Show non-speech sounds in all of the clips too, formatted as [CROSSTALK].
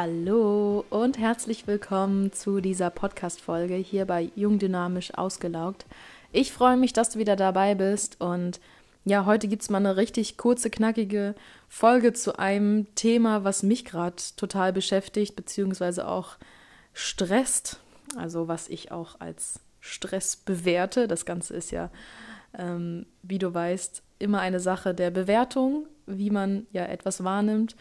Hallo und herzlich willkommen zu dieser Podcast-Folge hier bei Jung Dynamisch Ausgelaugt. Ich freue mich, dass du wieder dabei bist und ja, heute gibt es mal eine richtig kurze, knackige Folge zu einem Thema, was mich gerade total beschäftigt, beziehungsweise auch stresst. Also was ich auch als Stress bewerte. Das Ganze ist ja, ähm, wie du weißt, immer eine Sache der Bewertung, wie man ja etwas wahrnimmt.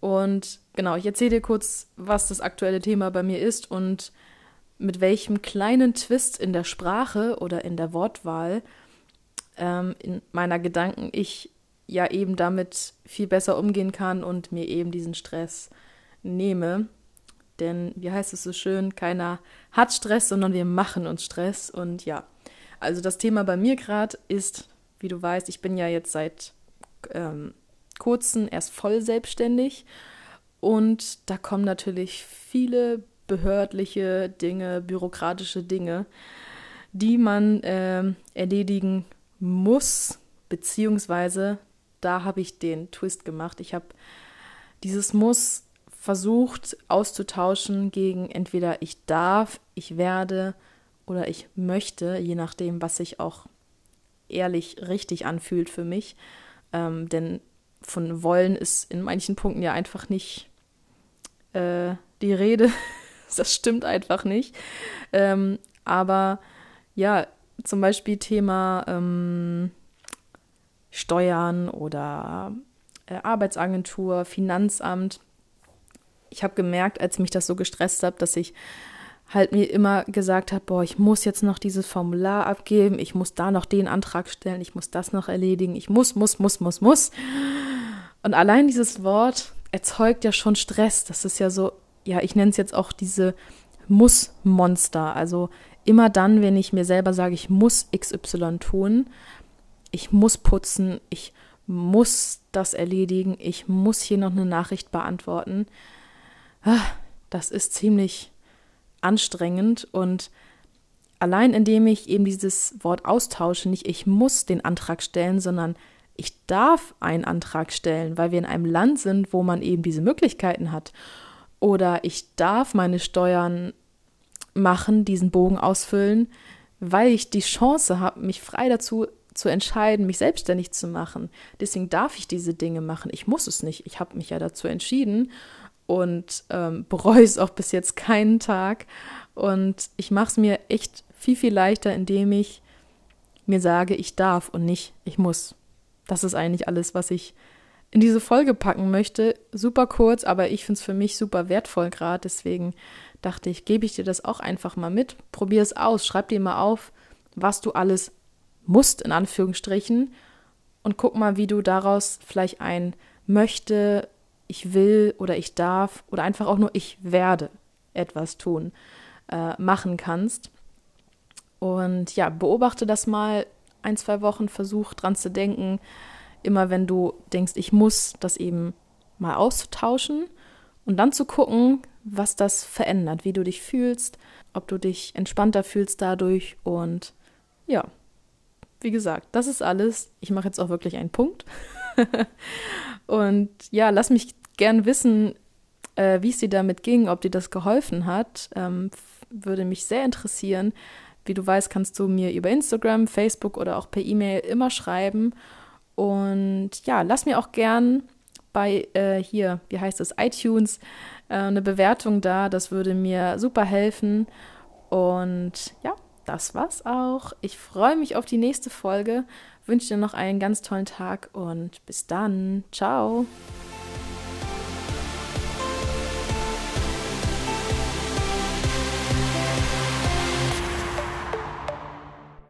Und genau, ich erzähle dir kurz, was das aktuelle Thema bei mir ist und mit welchem kleinen Twist in der Sprache oder in der Wortwahl ähm, in meiner Gedanken ich ja eben damit viel besser umgehen kann und mir eben diesen Stress nehme. Denn, wie heißt es so schön, keiner hat Stress, sondern wir machen uns Stress. Und ja, also das Thema bei mir gerade ist, wie du weißt, ich bin ja jetzt seit ähm, kurzem erst voll selbstständig. Und da kommen natürlich viele behördliche Dinge, bürokratische Dinge, die man äh, erledigen muss, beziehungsweise da habe ich den Twist gemacht. Ich habe dieses Muss versucht auszutauschen gegen entweder ich darf, ich werde oder ich möchte, je nachdem, was sich auch ehrlich richtig anfühlt für mich. Ähm, denn von wollen ist in manchen Punkten ja einfach nicht äh, die Rede. [LAUGHS] das stimmt einfach nicht. Ähm, aber ja, zum Beispiel Thema ähm, Steuern oder äh, Arbeitsagentur, Finanzamt. Ich habe gemerkt, als mich das so gestresst hat, dass ich halt mir immer gesagt habe, boah, ich muss jetzt noch dieses Formular abgeben, ich muss da noch den Antrag stellen, ich muss das noch erledigen, ich muss, muss, muss, muss, muss. Und allein dieses Wort erzeugt ja schon Stress. Das ist ja so, ja, ich nenne es jetzt auch diese Muss-Monster. Also immer dann, wenn ich mir selber sage, ich muss XY tun, ich muss putzen, ich muss das erledigen, ich muss hier noch eine Nachricht beantworten, ah, das ist ziemlich anstrengend und allein indem ich eben dieses Wort austausche, nicht ich muss den Antrag stellen, sondern ich darf einen Antrag stellen, weil wir in einem Land sind, wo man eben diese Möglichkeiten hat. Oder ich darf meine Steuern machen, diesen Bogen ausfüllen, weil ich die Chance habe, mich frei dazu zu entscheiden, mich selbstständig zu machen. Deswegen darf ich diese Dinge machen. Ich muss es nicht. Ich habe mich ja dazu entschieden und ähm, bereue es auch bis jetzt keinen Tag. Und ich mache es mir echt viel, viel leichter, indem ich mir sage, ich darf und nicht, ich muss. Das ist eigentlich alles, was ich in diese Folge packen möchte. Super kurz, aber ich finde es für mich super wertvoll gerade. Deswegen dachte ich, gebe ich dir das auch einfach mal mit. Probier es aus. Schreib dir mal auf, was du alles musst, in Anführungsstrichen. Und guck mal, wie du daraus vielleicht ein möchte, ich will oder ich darf oder einfach auch nur ich werde etwas tun, äh, machen kannst. Und ja, beobachte das mal ein, zwei Wochen, versuch dran zu denken, immer wenn du denkst, ich muss das eben mal auszutauschen und dann zu gucken, was das verändert, wie du dich fühlst, ob du dich entspannter fühlst dadurch und ja, wie gesagt, das ist alles. Ich mache jetzt auch wirklich einen Punkt. [LAUGHS] und ja, lass mich gern wissen, äh, wie es dir damit ging, ob dir das geholfen hat. Ähm, würde mich sehr interessieren. Wie du weißt, kannst du mir über Instagram, Facebook oder auch per E-Mail immer schreiben. Und ja, lass mir auch gern bei äh, hier, wie heißt es, iTunes äh, eine Bewertung da. Das würde mir super helfen. Und ja, das war's auch. Ich freue mich auf die nächste Folge. Wünsche dir noch einen ganz tollen Tag und bis dann. Ciao.